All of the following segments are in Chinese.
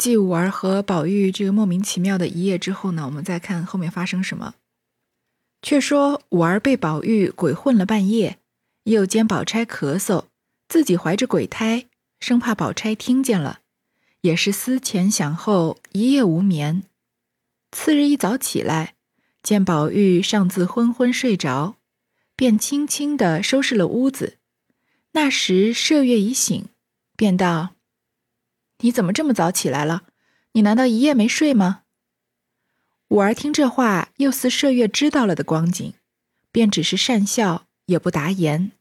继五儿和宝玉这个莫名其妙的一夜之后呢，我们再看后面发生什么。却说五儿被宝玉鬼混了半夜，又见宝钗咳嗽，自己怀着鬼胎，生怕宝钗听见了，也是思前想后，一夜无眠。次日一早起来，见宝玉尚自昏昏睡着，便轻轻地收拾了屋子。那时麝月已醒，便道。你怎么这么早起来了？你难道一夜没睡吗？五儿听这话，又似麝月知道了的光景，便只是讪笑，也不答言。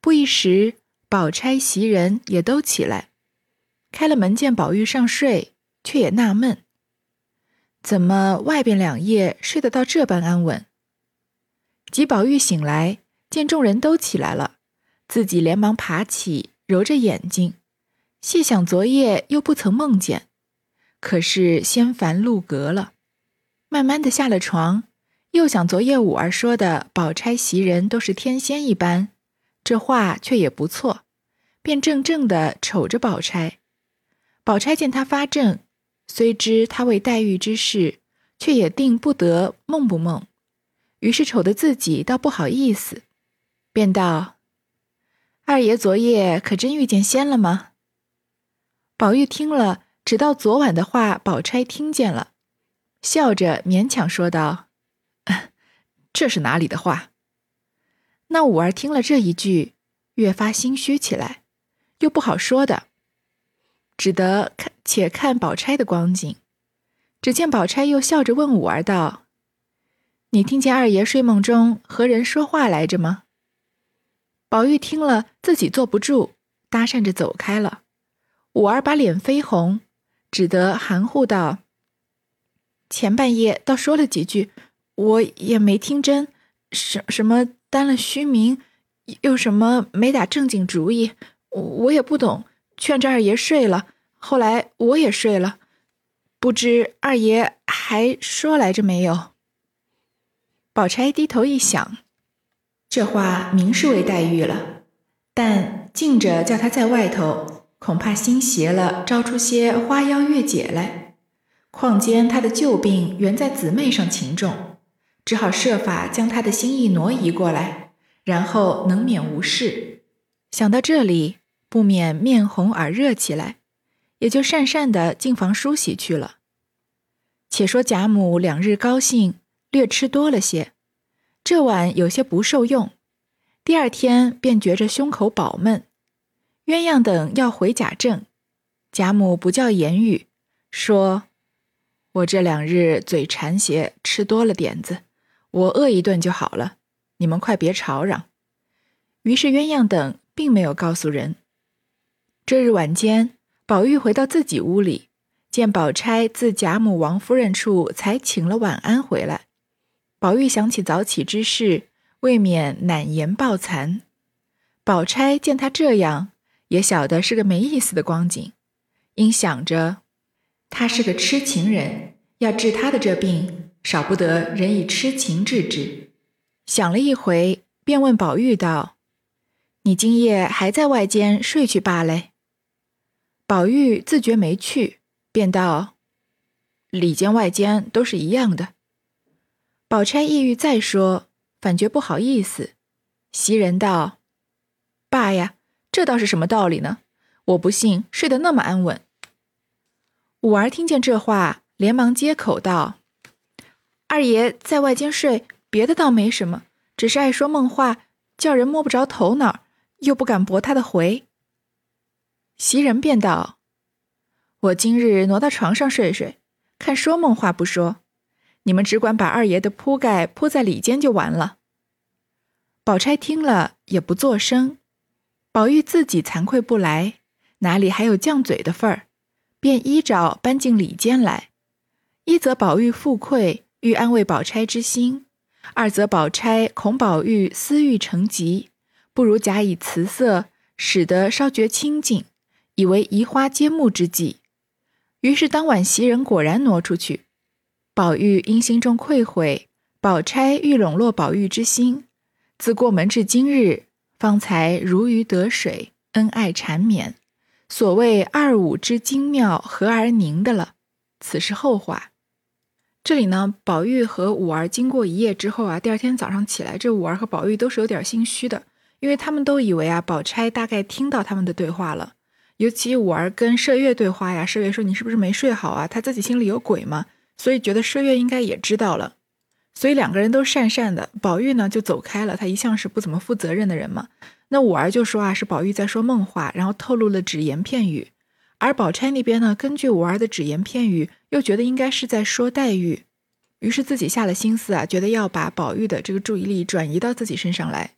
不一时，宝钗、袭人也都起来，开了门见宝玉上睡，却也纳闷：怎么外边两夜睡得到这般安稳？及宝玉醒来，见众人都起来了，自己连忙爬起，揉着眼睛。细想昨夜又不曾梦见，可是仙凡路隔了。慢慢的下了床，又想昨夜五儿说的宝钗袭人都是天仙一般，这话却也不错，便怔怔的瞅着宝钗。宝钗见他发怔，虽知他为黛玉之事，却也定不得梦不梦，于是瞅得自己倒不好意思，便道：“二爷昨夜可真遇见仙了吗？”宝玉听了，直到昨晚的话，宝钗听见了，笑着勉强说道：“ 这是哪里的话？”那五儿听了这一句，越发心虚起来，又不好说的，只得看且看宝钗的光景。只见宝钗又笑着问五儿道：“你听见二爷睡梦中和人说话来着吗？”宝玉听了，自己坐不住，搭讪着走开了。五儿把脸绯红，只得含糊道：“前半夜倒说了几句，我也没听真。什什么担了虚名，又什么没打正经主意，我也不懂。劝着二爷睡了，后来我也睡了，不知二爷还说来着没有？”宝钗低头一想，这话明是为黛玉了，但静着叫他在外头。恐怕心邪了，招出些花妖月姐来。况兼他的旧病原在姊妹上情重，只好设法将他的心意挪移过来，然后能免无事。想到这里，不免面红耳热起来，也就讪讪的进房梳洗去了。且说贾母两日高兴，略吃多了些，这晚有些不受用，第二天便觉着胸口饱闷。鸳鸯等要回贾政，贾母不叫言语，说：“我这两日嘴馋些，吃多了点子，我饿一顿就好了。你们快别吵嚷。”于是鸳鸯等并没有告诉人。这日晚间，宝玉回到自己屋里，见宝钗自贾母、王夫人处才请了晚安回来。宝玉想起早起之事，未免难言抱残。宝钗见他这样。也晓得是个没意思的光景，因想着他是个痴情人，要治他的这病，少不得人以痴情治之。想了一回，便问宝玉道：“你今夜还在外间睡去罢嘞？”宝玉自觉没趣，便道：“里间外间都是一样的。”宝钗意欲再说，反觉不好意思。袭人道：“罢呀。”这倒是什么道理呢？我不信睡得那么安稳。五儿听见这话，连忙接口道：“二爷在外间睡，别的倒没什么，只是爱说梦话，叫人摸不着头脑，又不敢驳他的回。”袭人便道：“我今日挪到床上睡睡，看说梦话不说，你们只管把二爷的铺盖铺在里间就完了。”宝钗听了也不作声。宝玉自己惭愧不来，哪里还有犟嘴的份儿？便依照搬进里间来。一则宝玉负愧，欲安慰宝钗之心；二则宝钗恐宝玉私欲成疾，不如假以辞色，使得稍觉清净，以为移花接木之计。于是当晚袭人果然挪出去。宝玉因心中愧悔，宝钗欲笼络宝玉之心，自过门至今日。方才如鱼得水，恩爱缠绵，所谓二五之精妙，合而凝的了。此是后话。这里呢，宝玉和五儿经过一夜之后啊，第二天早上起来，这五儿和宝玉都是有点心虚的，因为他们都以为啊，宝钗大概听到他们的对话了。尤其五儿跟麝月对话呀，麝月说：“你是不是没睡好啊？”他自己心里有鬼嘛，所以觉得麝月应该也知道了。所以两个人都讪讪的，宝玉呢就走开了。他一向是不怎么负责任的人嘛。那五儿就说啊，是宝玉在说梦话，然后透露了只言片语。而宝钗那边呢，根据五儿的只言片语，又觉得应该是在说黛玉，于是自己下了心思啊，觉得要把宝玉的这个注意力转移到自己身上来。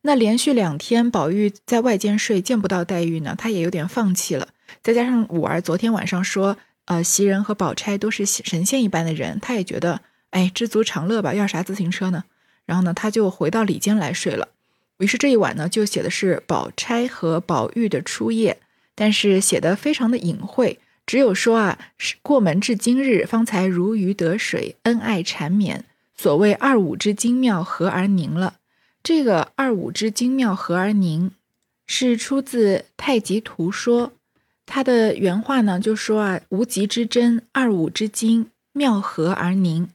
那连续两天宝玉在外间睡，见不到黛玉呢，他也有点放弃了。再加上五儿昨天晚上说，呃，袭人和宝钗都是神仙一般的人，他也觉得。哎，知足常乐吧，要啥自行车呢？然后呢，他就回到里间来睡了。于是这一晚呢，就写的是宝钗和宝玉的初夜，但是写的非常的隐晦，只有说啊，是过门至今日，方才如鱼得水，恩爱缠绵。所谓二五之精妙，合而凝了。这个二五之精妙，合而凝，是出自《太极图说》。他的原话呢，就说啊，无极之真，二五之精妙合而凝。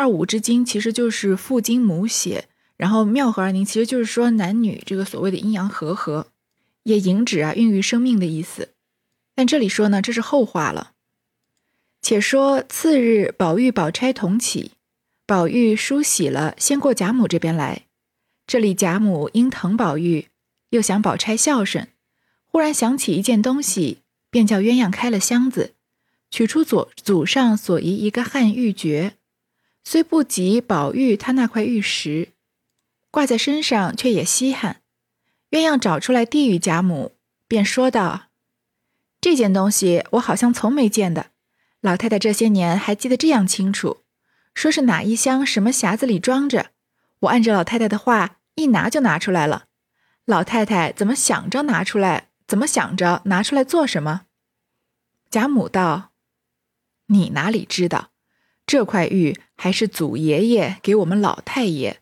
二五之精其实就是父精母血，然后妙合而凝，其实就是说男女这个所谓的阴阳和合，也引指啊孕育生命的意思。但这里说呢，这是后话了。且说次日，宝玉、宝钗同起，宝玉梳洗了，先过贾母这边来。这里贾母因疼宝玉，又想宝钗孝顺，忽然想起一件东西，便叫鸳鸯开了箱子，取出左祖上所遗一个汉玉珏。虽不及宝玉他那块玉石，挂在身上却也稀罕。鸳鸯找出来递与贾母，便说道：“这件东西我好像从没见的，老太太这些年还记得这样清楚。说是哪一箱什么匣子里装着，我按着老太太的话一拿就拿出来了。老太太怎么想着拿出来？怎么想着拿出来做什么？”贾母道：“你哪里知道？”这块玉还是祖爷爷给我们老太爷，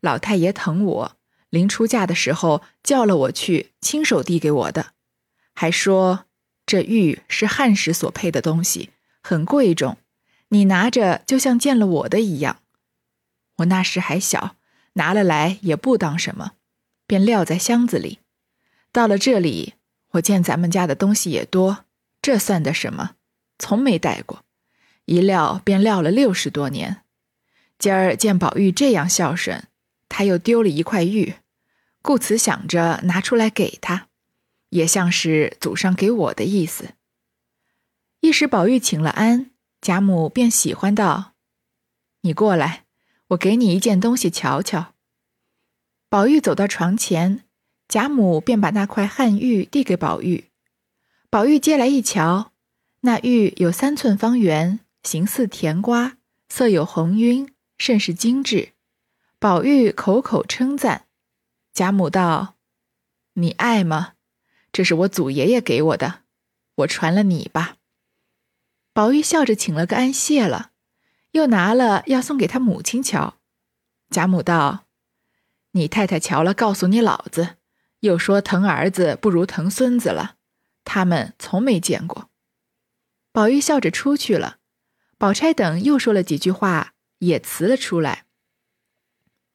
老太爷疼我，临出嫁的时候叫了我去，亲手递给我的，还说这玉是汉时所配的东西，很贵重，你拿着就像见了我的一样。我那时还小，拿了来也不当什么，便撂在箱子里。到了这里，我见咱们家的东西也多，这算得什么？从没带过。一撂便撂了六十多年，今儿见宝玉这样孝顺，他又丢了一块玉，故此想着拿出来给他，也像是祖上给我的意思。一时宝玉请了安，贾母便喜欢道：“你过来，我给你一件东西瞧瞧。”宝玉走到床前，贾母便把那块汉玉递给宝玉，宝玉接来一瞧，那玉有三寸方圆。形似甜瓜，色有红晕，甚是精致。宝玉口口称赞。贾母道：“你爱吗？这是我祖爷爷给我的，我传了你吧。”宝玉笑着请了个安，谢了，又拿了要送给他母亲瞧。贾母道：“你太太瞧了，告诉你老子，又说疼儿子不如疼孙子了，他们从没见过。”宝玉笑着出去了。宝钗等又说了几句话，也辞了出来。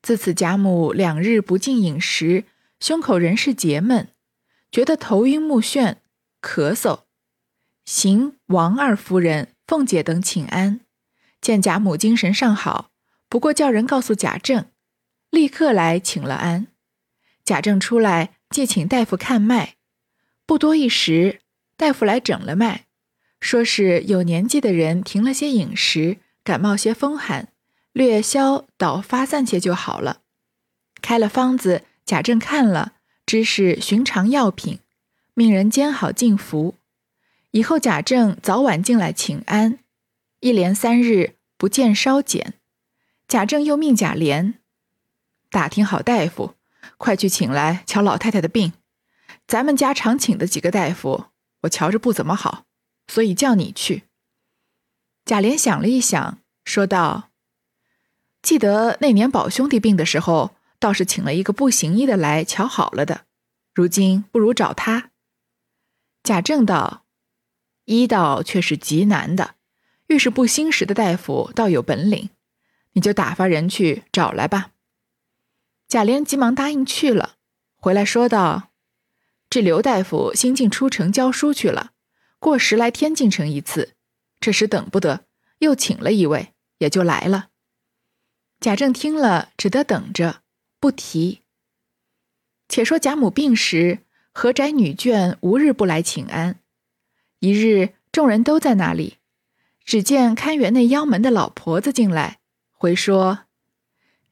自此贾母两日不进饮食，胸口仍是结闷，觉得头晕目眩，咳嗽。行王二夫人、凤姐等请安，见贾母精神尚好，不过叫人告诉贾政，立刻来请了安。贾政出来，借请大夫看脉，不多一时，大夫来诊了脉。说是有年纪的人停了些饮食，感冒些风寒，略消倒发散些就好了。开了方子，贾政看了，知是寻常药品，命人煎好进服。以后贾政早晚进来请安，一连三日不见稍减。贾政又命贾琏打听好大夫，快去请来瞧老太太的病。咱们家常请的几个大夫，我瞧着不怎么好。所以叫你去。贾琏想了一想，说道：“记得那年宝兄弟病的时候，倒是请了一个不行医的来瞧好了的。如今不如找他。”贾政道：“医道却是极难的，遇是不兴时的大夫，倒有本领，你就打发人去找来吧。”贾琏急忙答应去了，回来说道：“这刘大夫新进出城教书去了，过十来天进城一次，这时等不得，又请了一位，也就来了。”贾政听了，只得等着，不提。且说贾母病时，何宅女眷无日不来请安。一日，众人都在那里，只见看园内腰门的老婆子进来，回说。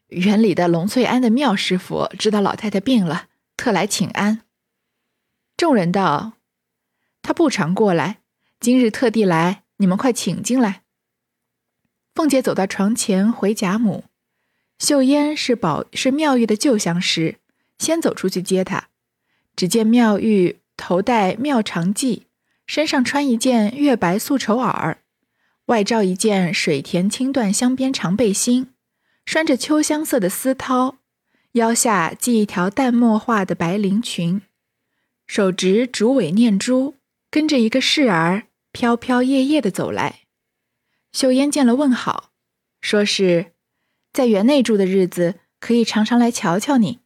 园里的龙翠庵的妙师傅知道老太太病了，特来请安。众人道：“他不常过来，今日特地来，你们快请进来。”凤姐走到床前回贾母，秀烟是宝是妙玉的旧相识，先走出去接她。只见妙玉头戴妙长髻，身上穿一件月白素绸袄，外罩一件水田青缎镶边长背心。拴着秋香色的丝绦，腰下系一条淡墨画的白绫裙，手执竹尾念珠，跟着一个侍儿飘飘曳曳的走来。秀烟见了问好，说是在园内住的日子，可以常常来瞧瞧你。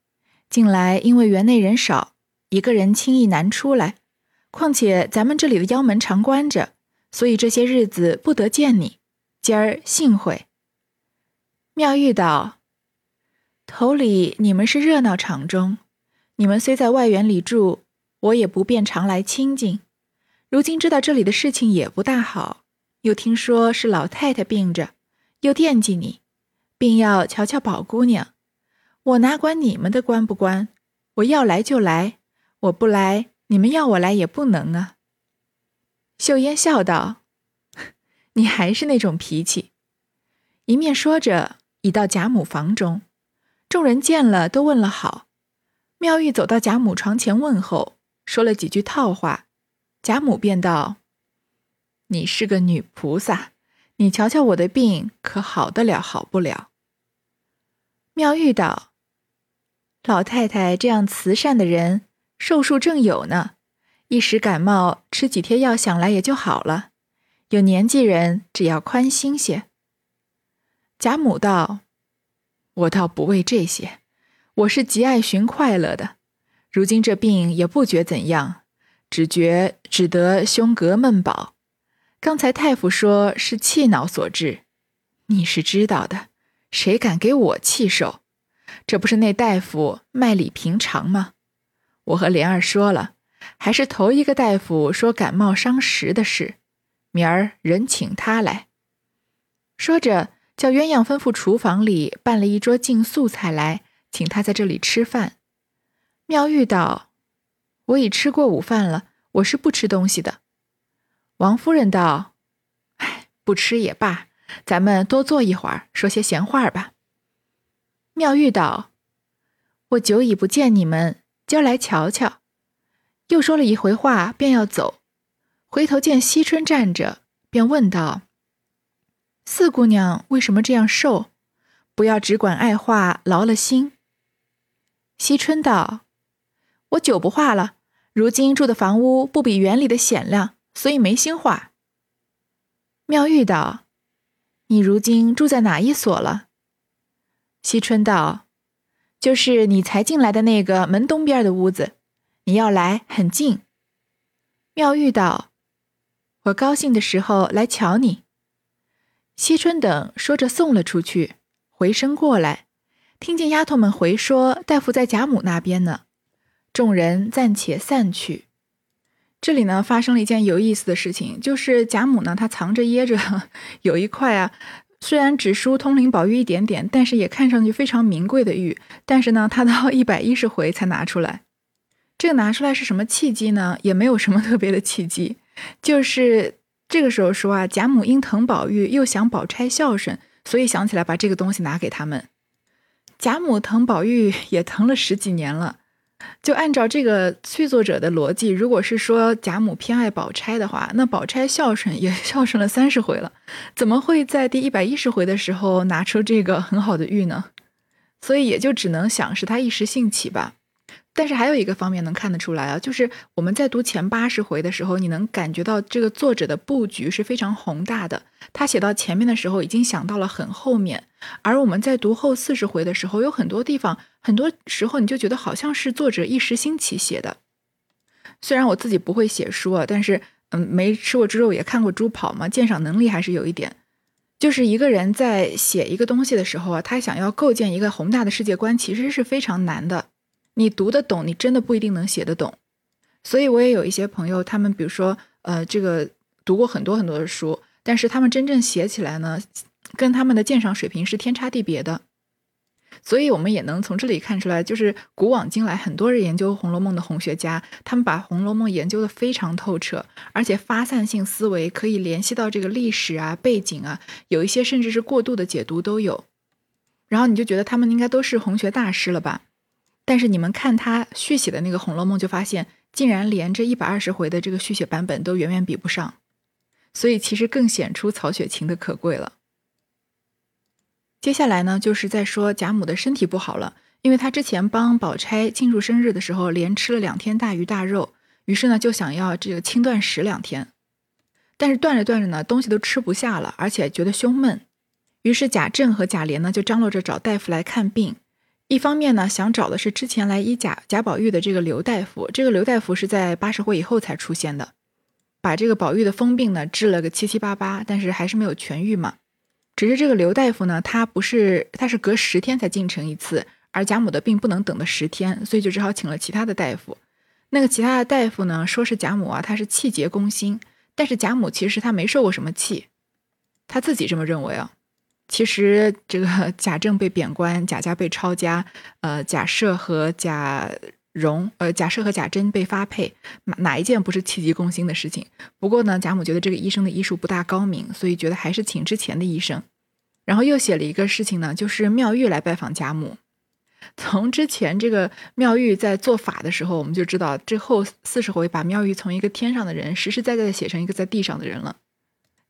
近来因为园内人少，一个人轻易难出来，况且咱们这里的腰门常关着，所以这些日子不得见你。今儿幸会。妙玉道：“头里你们是热闹场中，你们虽在外园里住，我也不便常来亲近。如今知道这里的事情也不大好，又听说是老太太病着，又惦记你，并要瞧瞧宝姑娘。我哪管你们的关不关？我要来就来，我不来，你们要我来也不能啊。”秀烟笑道：“你还是那种脾气。”一面说着。已到贾母房中，众人见了都问了好。妙玉走到贾母床前问候，说了几句套话。贾母便道：“你是个女菩萨，你瞧瞧我的病，可好得了好不了？”妙玉道：“老太太这样慈善的人，寿数正有呢，一时感冒，吃几贴药想来也就好了。有年纪人，只要宽心些。”贾母道：“我倒不为这些，我是极爱寻快乐的。如今这病也不觉怎样，只觉只得胸膈闷饱。刚才太傅说是气恼所致，你是知道的，谁敢给我气受？这不是那大夫卖礼平常吗？我和莲儿说了，还是头一个大夫说感冒伤食的事，明儿人请他来。”说着。叫鸳鸯吩咐厨房里办了一桌净素菜来，请他在这里吃饭。妙玉道：“我已吃过午饭了，我是不吃东西的。”王夫人道：“哎，不吃也罢，咱们多坐一会儿，说些闲话吧。”妙玉道：“我久已不见你们，今儿来瞧瞧。”又说了一回话，便要走，回头见惜春站着，便问道。四姑娘为什么这样瘦？不要只管爱画，劳了心。惜春道：“我久不画了，如今住的房屋不比园里的显亮，所以没心画。”妙玉道：“你如今住在哪一所了？”惜春道：“就是你才进来的那个门东边的屋子，你要来很近。”妙玉道：“我高兴的时候来瞧你。”惜春等说着送了出去，回身过来，听见丫头们回说大夫在贾母那边呢。众人暂且散去。这里呢发生了一件有意思的事情，就是贾母呢她藏着掖着 有一块啊，虽然只输通灵宝玉一点点，但是也看上去非常名贵的玉，但是呢她到 一百一十回才拿出来。这个拿出来是什么契机呢？也没有什么特别的契机，就是。这个时候说啊，贾母因疼宝玉，又想宝钗孝顺，所以想起来把这个东西拿给他们。贾母疼宝玉也疼了十几年了，就按照这个续作者的逻辑，如果是说贾母偏爱宝钗的话，那宝钗孝顺也 孝顺了三十回了，怎么会在第一百一十回的时候拿出这个很好的玉呢？所以也就只能想是他一时兴起吧。但是还有一个方面能看得出来啊，就是我们在读前八十回的时候，你能感觉到这个作者的布局是非常宏大的。他写到前面的时候，已经想到了很后面，而我们在读后四十回的时候，有很多地方，很多时候你就觉得好像是作者一时兴起写的。虽然我自己不会写书啊，但是嗯，没吃过猪肉也看过猪跑嘛，鉴赏能力还是有一点。就是一个人在写一个东西的时候啊，他想要构建一个宏大的世界观，其实是非常难的。你读得懂，你真的不一定能写得懂。所以我也有一些朋友，他们比如说，呃，这个读过很多很多的书，但是他们真正写起来呢，跟他们的鉴赏水平是天差地别的。所以我们也能从这里看出来，就是古往今来，很多人研究《红楼梦》的红学家，他们把《红楼梦》研究的非常透彻，而且发散性思维可以联系到这个历史啊、背景啊，有一些甚至是过度的解读都有。然后你就觉得他们应该都是红学大师了吧？但是你们看他续写的那个《红楼梦》，就发现竟然连这一百二十回的这个续写版本都远远比不上，所以其实更显出曹雪芹的可贵了。接下来呢，就是在说贾母的身体不好了，因为她之前帮宝钗庆祝生日的时候，连吃了两天大鱼大肉，于是呢就想要这个轻断食两天，但是断着断着呢，东西都吃不下了，而且觉得胸闷，于是贾政和贾琏呢就张罗着找大夫来看病。一方面呢，想找的是之前来医贾贾宝玉的这个刘大夫，这个刘大夫是在八十回以后才出现的，把这个宝玉的疯病呢治了个七七八八，但是还是没有痊愈嘛。只是这个刘大夫呢，他不是他是隔十天才进城一次，而贾母的病不能等的十天，所以就只好请了其他的大夫。那个其他的大夫呢，说是贾母啊，她是气结攻心，但是贾母其实她没受过什么气，她自己这么认为啊。其实这个 贾政被贬官，贾家被抄家，呃，贾赦和贾蓉，呃，贾赦和贾珍被发配，哪哪一件不是气急攻心的事情？不过呢，贾母觉得这个医生的医术不大高明，所以觉得还是请之前的医生。然后又写了一个事情呢，就是妙玉来拜访贾母。从之前这个妙玉在做法的时候，我们就知道，之后四十回把妙玉从一个天上的人实实在在的写成一个在地上的人了。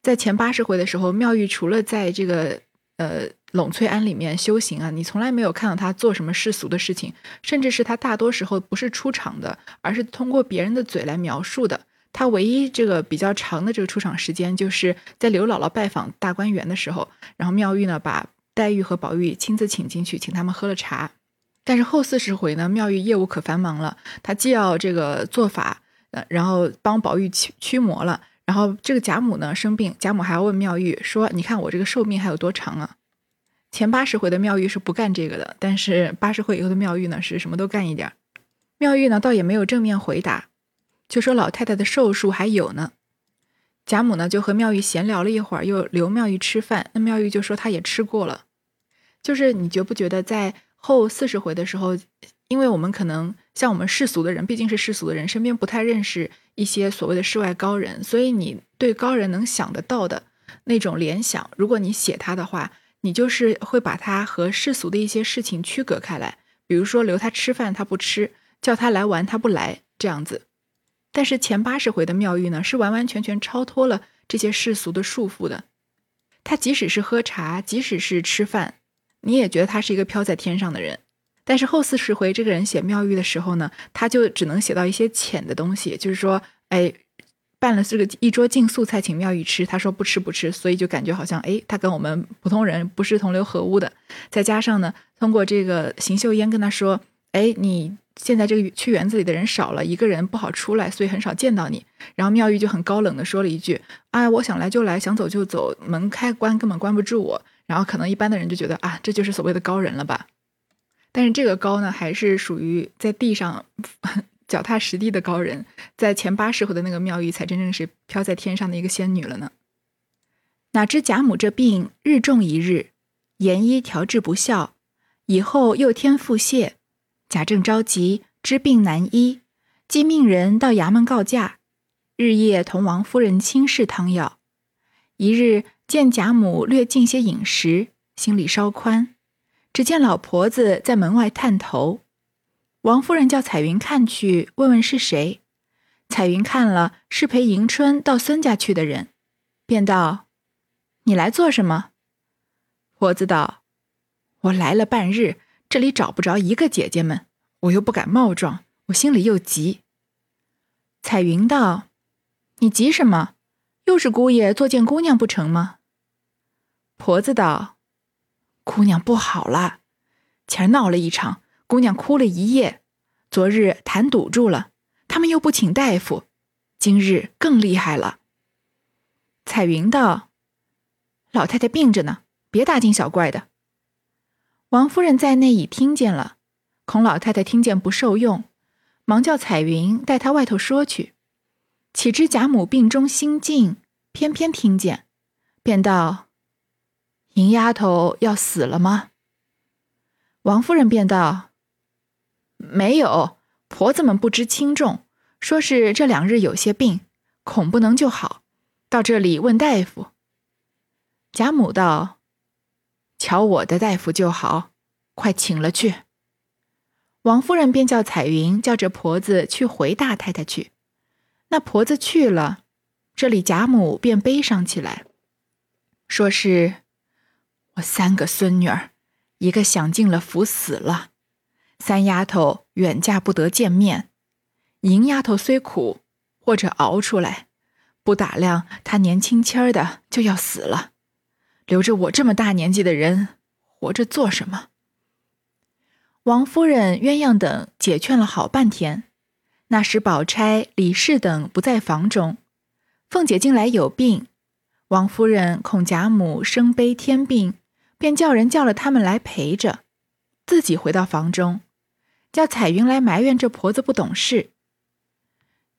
在前八十回的时候，妙玉除了在这个呃，冷翠庵里面修行啊，你从来没有看到他做什么世俗的事情，甚至是他大多时候不是出场的，而是通过别人的嘴来描述的。他唯一这个比较长的这个出场时间，就是在刘姥姥拜访大观园的时候，然后妙玉呢把黛玉和宝玉亲自请进去，请他们喝了茶。但是后四十回呢，妙玉业务可繁忙了，她既要这个做法，呃，然后帮宝玉驱驱魔了。然后这个贾母呢生病，贾母还要问妙玉说：“你看我这个寿命还有多长啊？”前八十回的妙玉是不干这个的，但是八十回以后的妙玉呢是什么都干一点。妙玉呢倒也没有正面回答，就说老太太的寿数还有呢。贾母呢就和妙玉闲聊了一会儿，又留妙玉吃饭。那妙玉就说她也吃过了。就是你觉不觉得在后四十回的时候？因为我们可能像我们世俗的人，毕竟是世俗的人，身边不太认识一些所谓的世外高人，所以你对高人能想得到的那种联想，如果你写他的话，你就是会把他和世俗的一些事情区隔开来。比如说留他吃饭他不吃，叫他来玩他不来这样子。但是前八十回的妙玉呢，是完完全全超脱了这些世俗的束缚的。他即使是喝茶，即使是吃饭，你也觉得他是一个飘在天上的人。但是后四十回这个人写妙玉的时候呢，他就只能写到一些浅的东西，就是说，哎，办了这个一桌净素菜请妙玉吃，他说不吃不吃，所以就感觉好像，哎，他跟我们普通人不是同流合污的。再加上呢，通过这个邢岫烟跟他说，哎，你现在这个去园子里的人少了，一个人不好出来，所以很少见到你。然后妙玉就很高冷的说了一句，啊，我想来就来，想走就走，门开关根本关不住我。然后可能一般的人就觉得啊，这就是所谓的高人了吧。但是这个高呢，还是属于在地上脚踏实地的高人，在前八十回的那个妙玉，才真正是飘在天上的一个仙女了呢。哪知贾母这病日重一日，研医调治不效，以后又添腹泻，贾政着急，知病难医，即命人到衙门告假，日夜同王夫人亲试汤药。一日见贾母略进些饮食，心里稍宽。只见老婆子在门外探头，王夫人叫彩云看去，问问是谁。彩云看了，是陪迎春到孙家去的人，便道：“你来做什么？”婆子道：“我来了半日，这里找不着一个姐姐们，我又不敢冒撞，我心里又急。”彩云道：“你急什么？又是姑爷作践姑娘不成吗？”婆子道：“姑娘不好了，前儿闹了一场，姑娘哭了一夜。昨日痰堵住了，他们又不请大夫，今日更厉害了。”彩云道：“老太太病着呢，别大惊小怪的。”王夫人在内已听见了，孔老太太听见不受用。忙叫彩云带她外头说去，岂知贾母病中心静，偏偏听见，便道：“银丫头要死了吗？”王夫人便道：“没有，婆子们不知轻重，说是这两日有些病，恐不能就好，到这里问大夫。”贾母道：“瞧我的大夫就好，快请了去。”王夫人便叫彩云叫着婆子去回大太太去。那婆子去了，这里贾母便悲伤起来，说是我三个孙女儿，一个享尽了福死了，三丫头远嫁不得见面，银丫头虽苦，或者熬出来，不打量她年轻轻儿的就要死了，留着我这么大年纪的人活着做什么？王夫人、鸳鸯等解劝了好半天，那时宝钗、李氏等不在房中，凤姐近来有病，王夫人恐贾母生悲添病，便叫人叫了他们来陪着，自己回到房中，叫彩云来埋怨这婆子不懂事。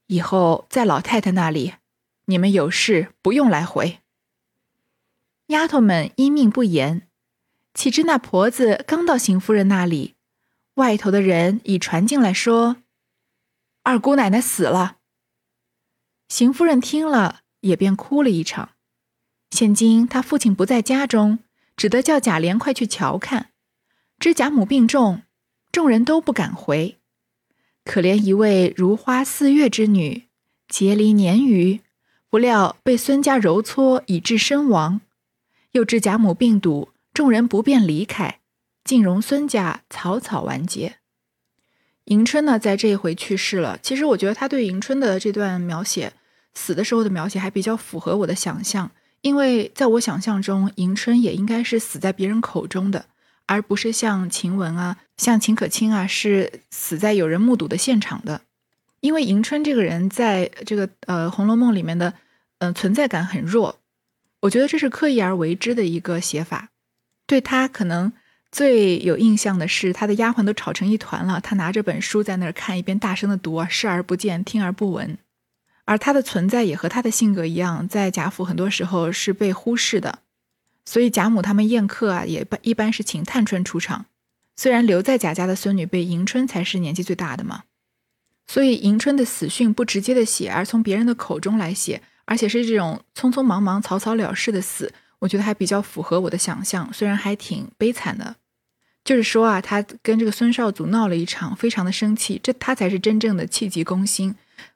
以后在老太太那里，你们有事不用来回。丫头们因命不言，岂知那婆子刚到邢夫人那里。外头的人已传进来说，二姑奶奶死了。邢夫人听了，也便哭了一场。现今她父亲不在家中，只得叫贾琏快去瞧看。知贾母病重，众人都不敢回。可怜一位如花似月之女，结离年余，不料被孙家揉搓，以致身亡。又知贾母病笃，众人不便离开。竟容孙家草草完结。迎春呢，在这一回去世了。其实我觉得他对迎春的这段描写，死的时候的描写还比较符合我的想象，因为在我想象中，迎春也应该是死在别人口中的，而不是像晴雯啊、像秦可卿啊，是死在有人目睹的现场的。因为迎春这个人在这个呃《红楼梦》里面的，嗯，存在感很弱，我觉得这是刻意而为之的一个写法，对他可能。最有印象的是，他的丫鬟都吵成一团了，他拿着本书在那儿看，一边大声的读啊，视而不见，听而不闻。而他的存在也和他的性格一样，在贾府很多时候是被忽视的。所以贾母他们宴客啊，也一般是请探春出场。虽然留在贾家的孙女辈迎春才是年纪最大的嘛，所以迎春的死讯不直接的写，而从别人的口中来写，而且是这种匆匆忙忙、草草了事的死。我觉得还比较符合我的想象，虽然还挺悲惨的。就是说啊，他跟这个孙少祖闹了一场，非常的生气，这他才是真正的气急攻心，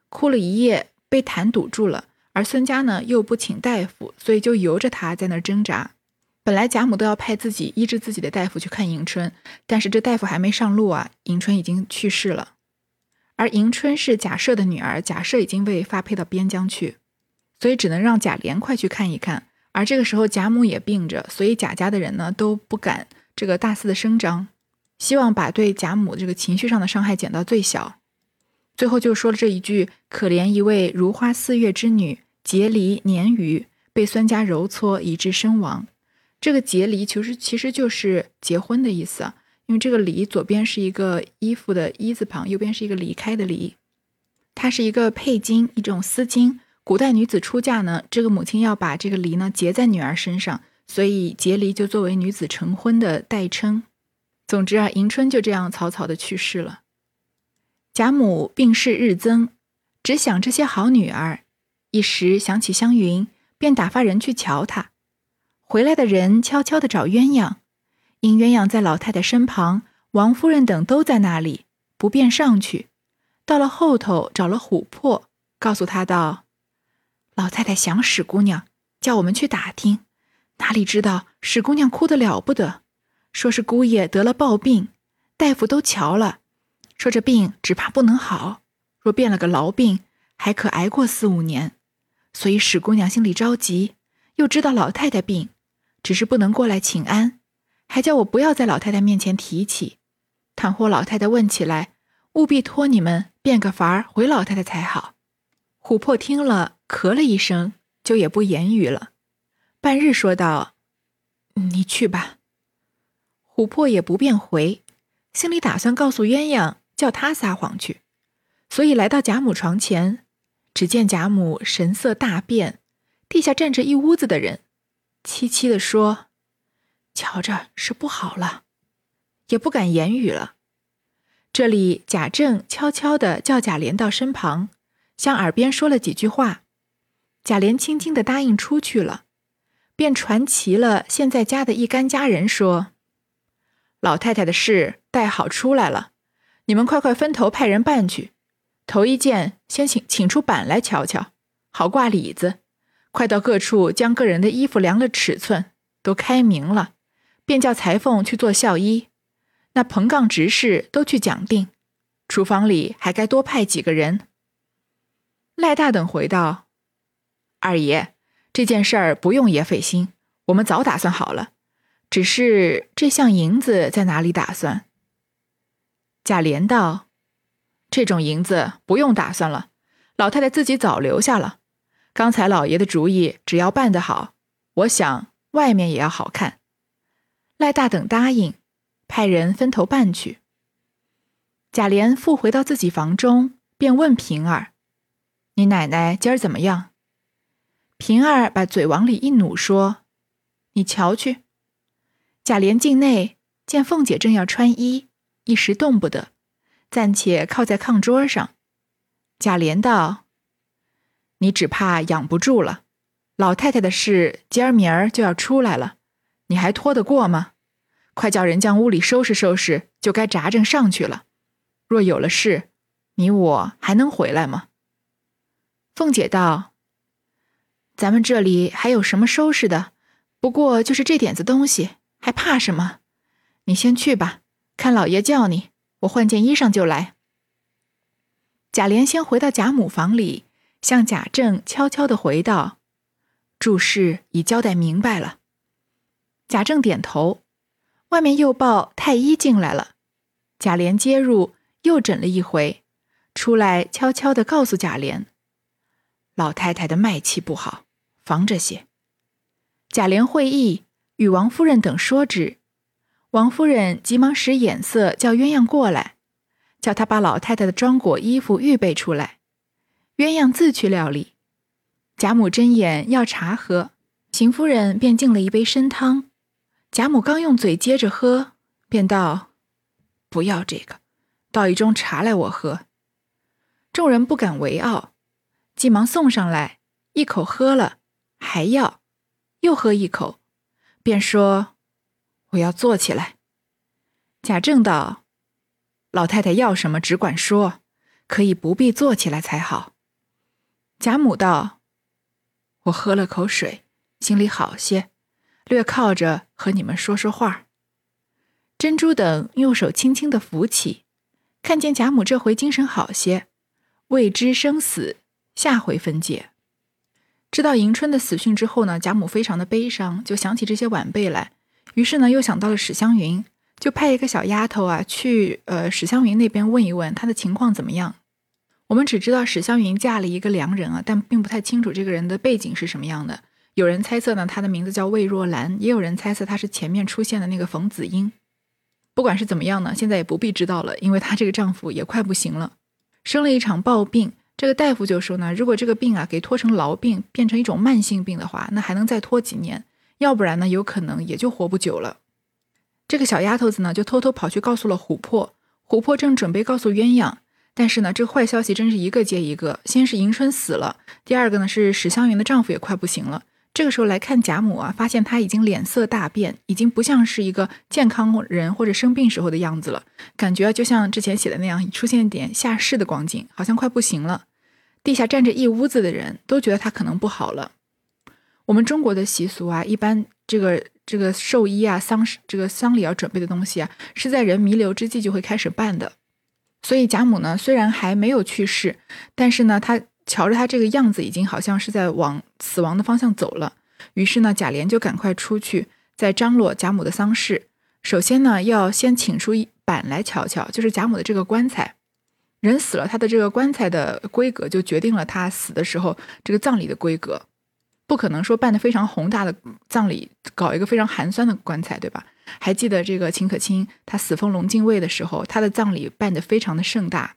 哭了一夜，被痰堵住了。而孙家呢又不请大夫，所以就由着他在那儿挣扎。本来贾母都要派自己医治自己的大夫去看迎春，但是这大夫还没上路啊，迎春已经去世了。而迎春是贾赦的女儿，贾赦已经被发配到边疆去，所以只能让贾琏快去看一看。而这个时候，贾母也病着，所以贾家的人呢都不敢这个大肆的声张，希望把对贾母这个情绪上的伤害减到最小。最后就说了这一句：“可怜一位如花似月之女，结离年余，被孙家揉搓，以致身亡。”这个“结离”其实其实就是结婚的意思啊，因为这个“离”左边是一个衣服的“衣”字旁，右边是一个离开的“离”，它是一个佩金，一种丝巾。古代女子出嫁呢，这个母亲要把这个离呢结在女儿身上，所以结离就作为女子成婚的代称。总之啊，迎春就这样草草的去世了。贾母病势日增，只想这些好女儿，一时想起湘云，便打发人去瞧她。回来的人悄悄的找鸳鸯，因鸳鸯在老太太身旁，王夫人等都在那里，不便上去。到了后头，找了琥珀，告诉他道。老太太想史姑娘，叫我们去打听，哪里知道史姑娘哭得了不得，说是姑爷得了暴病，大夫都瞧了，说这病只怕不能好，若变了个痨病，还可挨过四五年。所以史姑娘心里着急，又知道老太太病，只是不能过来请安，还叫我不要在老太太面前提起。倘或老太太问起来，务必托你们变个法儿回老太太才好。琥珀听了，咳了一声，就也不言语了。半日说道：“你去吧。”琥珀也不便回，心里打算告诉鸳鸯，叫他撒谎去。所以来到贾母床前，只见贾母神色大变，地下站着一屋子的人，凄凄的说：“瞧着是不好了。”也不敢言语了。这里贾政悄悄地叫贾琏到身旁，向耳边说了几句话。贾琏轻轻地答应出去了，便传齐了现在家的一干家人说：“老太太的事带好出来了，你们快快分头派人办去。头一件先请请出板来瞧瞧，好挂里子。快到各处将个人的衣服量了尺寸，都开明了，便叫裁缝去做孝衣。”那彭杠执事都去讲定，厨房里还该多派几个人。赖大等回道：“二爷，这件事儿不用爷费心，我们早打算好了，只是这项银子在哪里打算？”贾琏道：“这种银子不用打算了，老太太自己早留下了。刚才老爷的主意，只要办得好，我想外面也要好看。”赖大等答应。派人分头办去。贾琏复回到自己房中，便问平儿：“你奶奶今儿怎么样？”平儿把嘴往里一努，说：“你瞧去。”贾琏进内，见凤姐正要穿衣，一时动不得，暂且靠在炕桌上。贾琏道：“你只怕养不住了，老太太的事今儿明儿就要出来了，你还拖得过吗？”快叫人将屋里收拾收拾，就该扎正上去了。若有了事，你我还能回来吗？凤姐道：“咱们这里还有什么收拾的？不过就是这点子东西，还怕什么？你先去吧，看老爷叫你，我换件衣裳就来。”贾琏先回到贾母房里，向贾政悄悄的回道：“诸事已交代明白了。”贾政点头。外面又报太医进来了，贾琏接入，又诊了一回，出来悄悄地告诉贾琏：“老太太的脉气不好，防着些。”贾琏会意，与王夫人等说之。王夫人急忙使眼色叫鸳鸯过来，叫他把老太太的装裹衣服预备出来。鸳鸯自去料理。贾母睁眼要茶喝，邢夫人便敬了一杯参汤。贾母刚用嘴接着喝，便道：“不要这个，倒一盅茶来我喝。”众人不敢为傲，急忙送上来，一口喝了，还要，又喝一口，便说：“我要坐起来。”贾政道：“老太太要什么，只管说，可以不必坐起来才好。”贾母道：“我喝了口水，心里好些。”略靠着和你们说说话。珍珠等用手轻轻的扶起，看见贾母这回精神好些，未知生死，下回分解。知道迎春的死讯之后呢，贾母非常的悲伤，就想起这些晚辈来，于是呢又想到了史湘云，就派一个小丫头啊去呃史湘云那边问一问她的情况怎么样。我们只知道史湘云嫁了一个良人啊，但并不太清楚这个人的背景是什么样的。有人猜测呢，他的名字叫魏若兰，也有人猜测他是前面出现的那个冯子英。不管是怎么样呢，现在也不必知道了，因为她这个丈夫也快不行了，生了一场暴病。这个大夫就说呢，如果这个病啊给拖成痨病，变成一种慢性病的话，那还能再拖几年，要不然呢，有可能也就活不久了。这个小丫头子呢，就偷偷跑去告诉了琥珀，琥珀正准备告诉鸳鸯。但是呢，这个坏消息真是一个接一个。先是迎春死了，第二个呢是史湘云的丈夫也快不行了。这个时候来看贾母啊，发现她已经脸色大变，已经不像是一个健康人或者生病时候的样子了，感觉就像之前写的那样，出现点下世的光景，好像快不行了。地下站着一屋子的人都觉得她可能不好了。我们中国的习俗啊，一般这个这个寿衣啊、丧事这个丧礼要准备的东西啊，是在人弥留之际就会开始办的。所以贾母呢，虽然还没有去世，但是呢，她瞧着她这个样子，已经好像是在往死亡的方向走了。于是呢，贾琏就赶快出去，在张罗贾母的丧事。首先呢，要先请出一板来瞧瞧，就是贾母的这个棺材。人死了，他的这个棺材的规格就决定了他死的时候这个葬礼的规格。不可能说办的非常宏大的葬礼，搞一个非常寒酸的棺材，对吧？还记得这个秦可卿她死封龙禁尉的时候，她的葬礼办得非常的盛大。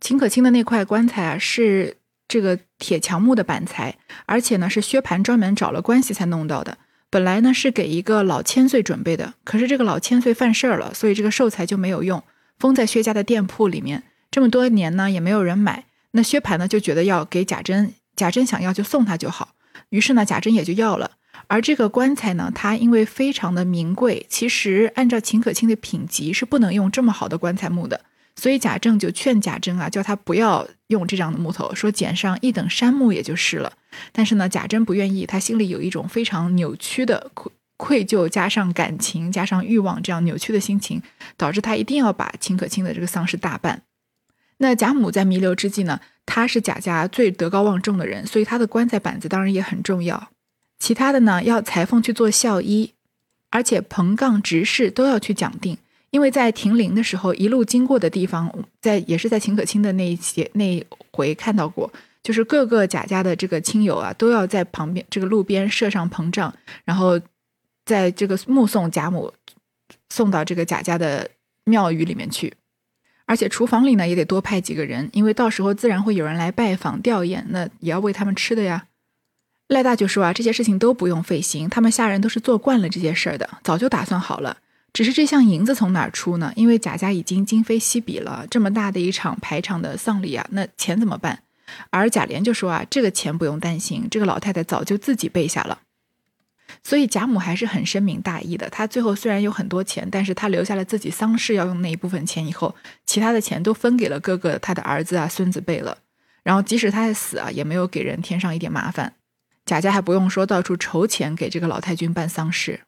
秦可卿的那块棺材啊，是这个铁墙木的板材，而且呢是薛蟠专门找了关系才弄到的。本来呢是给一个老千岁准备的，可是这个老千岁犯事儿了，所以这个寿材就没有用，封在薛家的店铺里面。这么多年呢也没有人买，那薛蟠呢就觉得要给贾珍，贾珍想要就送他就好，于是呢贾珍也就要了。而这个棺材呢，它因为非常的名贵，其实按照秦可卿的品级是不能用这么好的棺材木的，所以贾政就劝贾珍啊，叫他不要用这样的木头，说捡上一等杉木也就是了。但是呢，贾珍不愿意，他心里有一种非常扭曲的愧愧疚，加上感情，加上欲望，这样扭曲的心情，导致他一定要把秦可卿的这个丧事大办。那贾母在弥留之际呢，她是贾家最德高望重的人，所以他的棺材板子当然也很重要。其他的呢，要裁缝去做孝衣，而且棚杠执事都要去讲定，因为在停灵的时候，一路经过的地方，在也是在秦可卿的那一节那一回看到过，就是各个贾家的这个亲友啊，都要在旁边这个路边设上棚帐，然后在这个目送贾母送到这个贾家的庙宇里面去，而且厨房里呢也得多派几个人，因为到时候自然会有人来拜访吊唁，那也要喂他们吃的呀。赖大就说啊，这些事情都不用费心，他们下人都是做惯了这些事儿的，早就打算好了。只是这项银子从哪儿出呢？因为贾家已经今非昔比了，这么大的一场排场的丧礼啊，那钱怎么办？而贾琏就说啊，这个钱不用担心，这个老太太早就自己备下了。所以贾母还是很深明大义的。她最后虽然有很多钱，但是她留下了自己丧事要用那一部分钱，以后其他的钱都分给了哥哥、他的儿子啊、孙子辈了。然后即使他的死啊，也没有给人添上一点麻烦。贾家还不用说到处筹钱给这个老太君办丧事。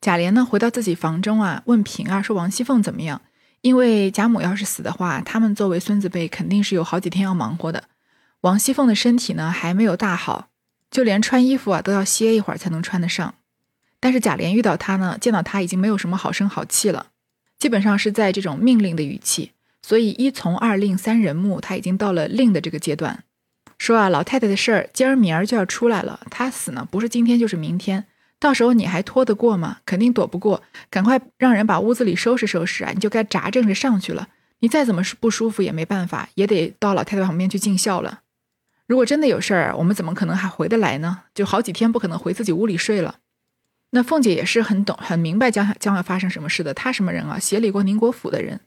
贾琏呢，回到自己房中啊，问平儿说：“王熙凤怎么样？因为贾母要是死的话，他们作为孙子辈，肯定是有好几天要忙活的。王熙凤的身体呢，还没有大好，就连穿衣服啊，都要歇一会儿才能穿得上。但是贾琏遇到他呢，见到他已经没有什么好声好气了，基本上是在这种命令的语气。所以一从二令三人木，他已经到了令的这个阶段。”说啊，老太太的事儿今儿明儿就要出来了。她死呢，不是今天就是明天。到时候你还拖得过吗？肯定躲不过。赶快让人把屋子里收拾收拾啊！你就该扎正着上去了。你再怎么不舒服也没办法，也得到老太太旁边去尽孝了。如果真的有事儿，我们怎么可能还回得来呢？就好几天不可能回自己屋里睡了。那凤姐也是很懂、很明白将将要发生什么事的。她什么人啊？协理过宁国府的人。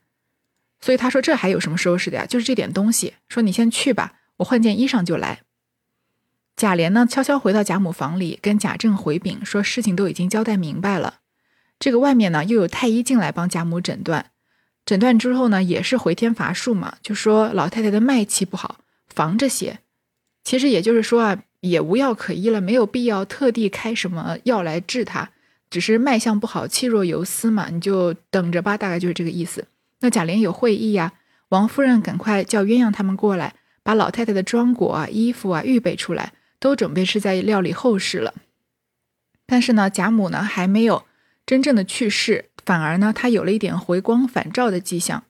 所以她说这还有什么收拾的呀？就是这点东西。说你先去吧。我换件衣裳就来。贾琏呢，悄悄回到贾母房里，跟贾政回禀说，事情都已经交代明白了。这个外面呢，又有太医进来帮贾母诊断，诊断之后呢，也是回天乏术嘛，就说老太太的脉气不好，防着些。其实也就是说啊，也无药可医了，没有必要特地开什么药来治她，只是脉象不好，气若游丝嘛，你就等着吧，大概就是这个意思。那贾琏有会意呀，王夫人赶快叫鸳鸯他们过来。把老太太的装果啊、衣服啊预备出来，都准备是在料理后事了。但是呢，贾母呢还没有真正的去世，反而呢，她有了一点回光返照的迹象。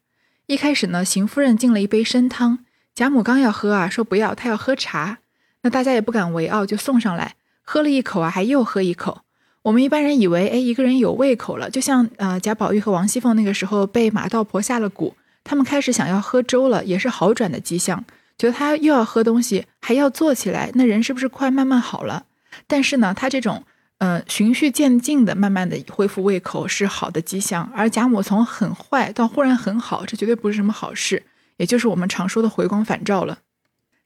一开始呢，邢夫人进了一杯参汤，贾母刚要喝啊，说不要，她要喝茶。那大家也不敢为傲，就送上来，喝了一口啊，还又喝一口。我们一般人以为，哎，一个人有胃口了，就像呃贾宝玉和王熙凤那个时候被马道婆下了蛊，他们开始想要喝粥了，也是好转的迹象。觉得他又要喝东西，还要坐起来，那人是不是快慢慢好了？但是呢，他这种呃循序渐进的慢慢的恢复胃口是好的迹象，而贾母从很坏到忽然很好，这绝对不是什么好事，也就是我们常说的回光返照了。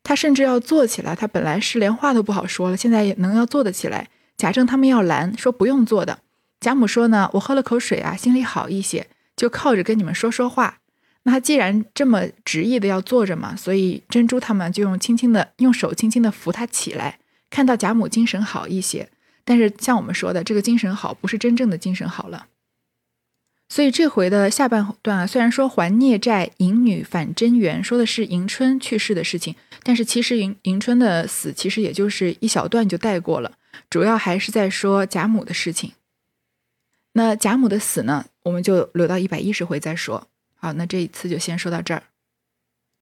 他甚至要坐起来，他本来是连话都不好说了，现在也能要坐得起来。贾政他们要拦，说不用坐的。贾母说呢，我喝了口水啊，心里好一些，就靠着跟你们说说话。那他既然这么执意的要坐着嘛，所以珍珠他们就用轻轻的用手轻轻的扶他起来，看到贾母精神好一些。但是像我们说的，这个精神好不是真正的精神好了。所以这回的下半段啊，虽然说还孽债、迎女反贞元，说的是迎春去世的事情，但是其实迎迎春的死其实也就是一小段就带过了，主要还是在说贾母的事情。那贾母的死呢，我们就留到一百一十回再说。好，那这一次就先说到这儿。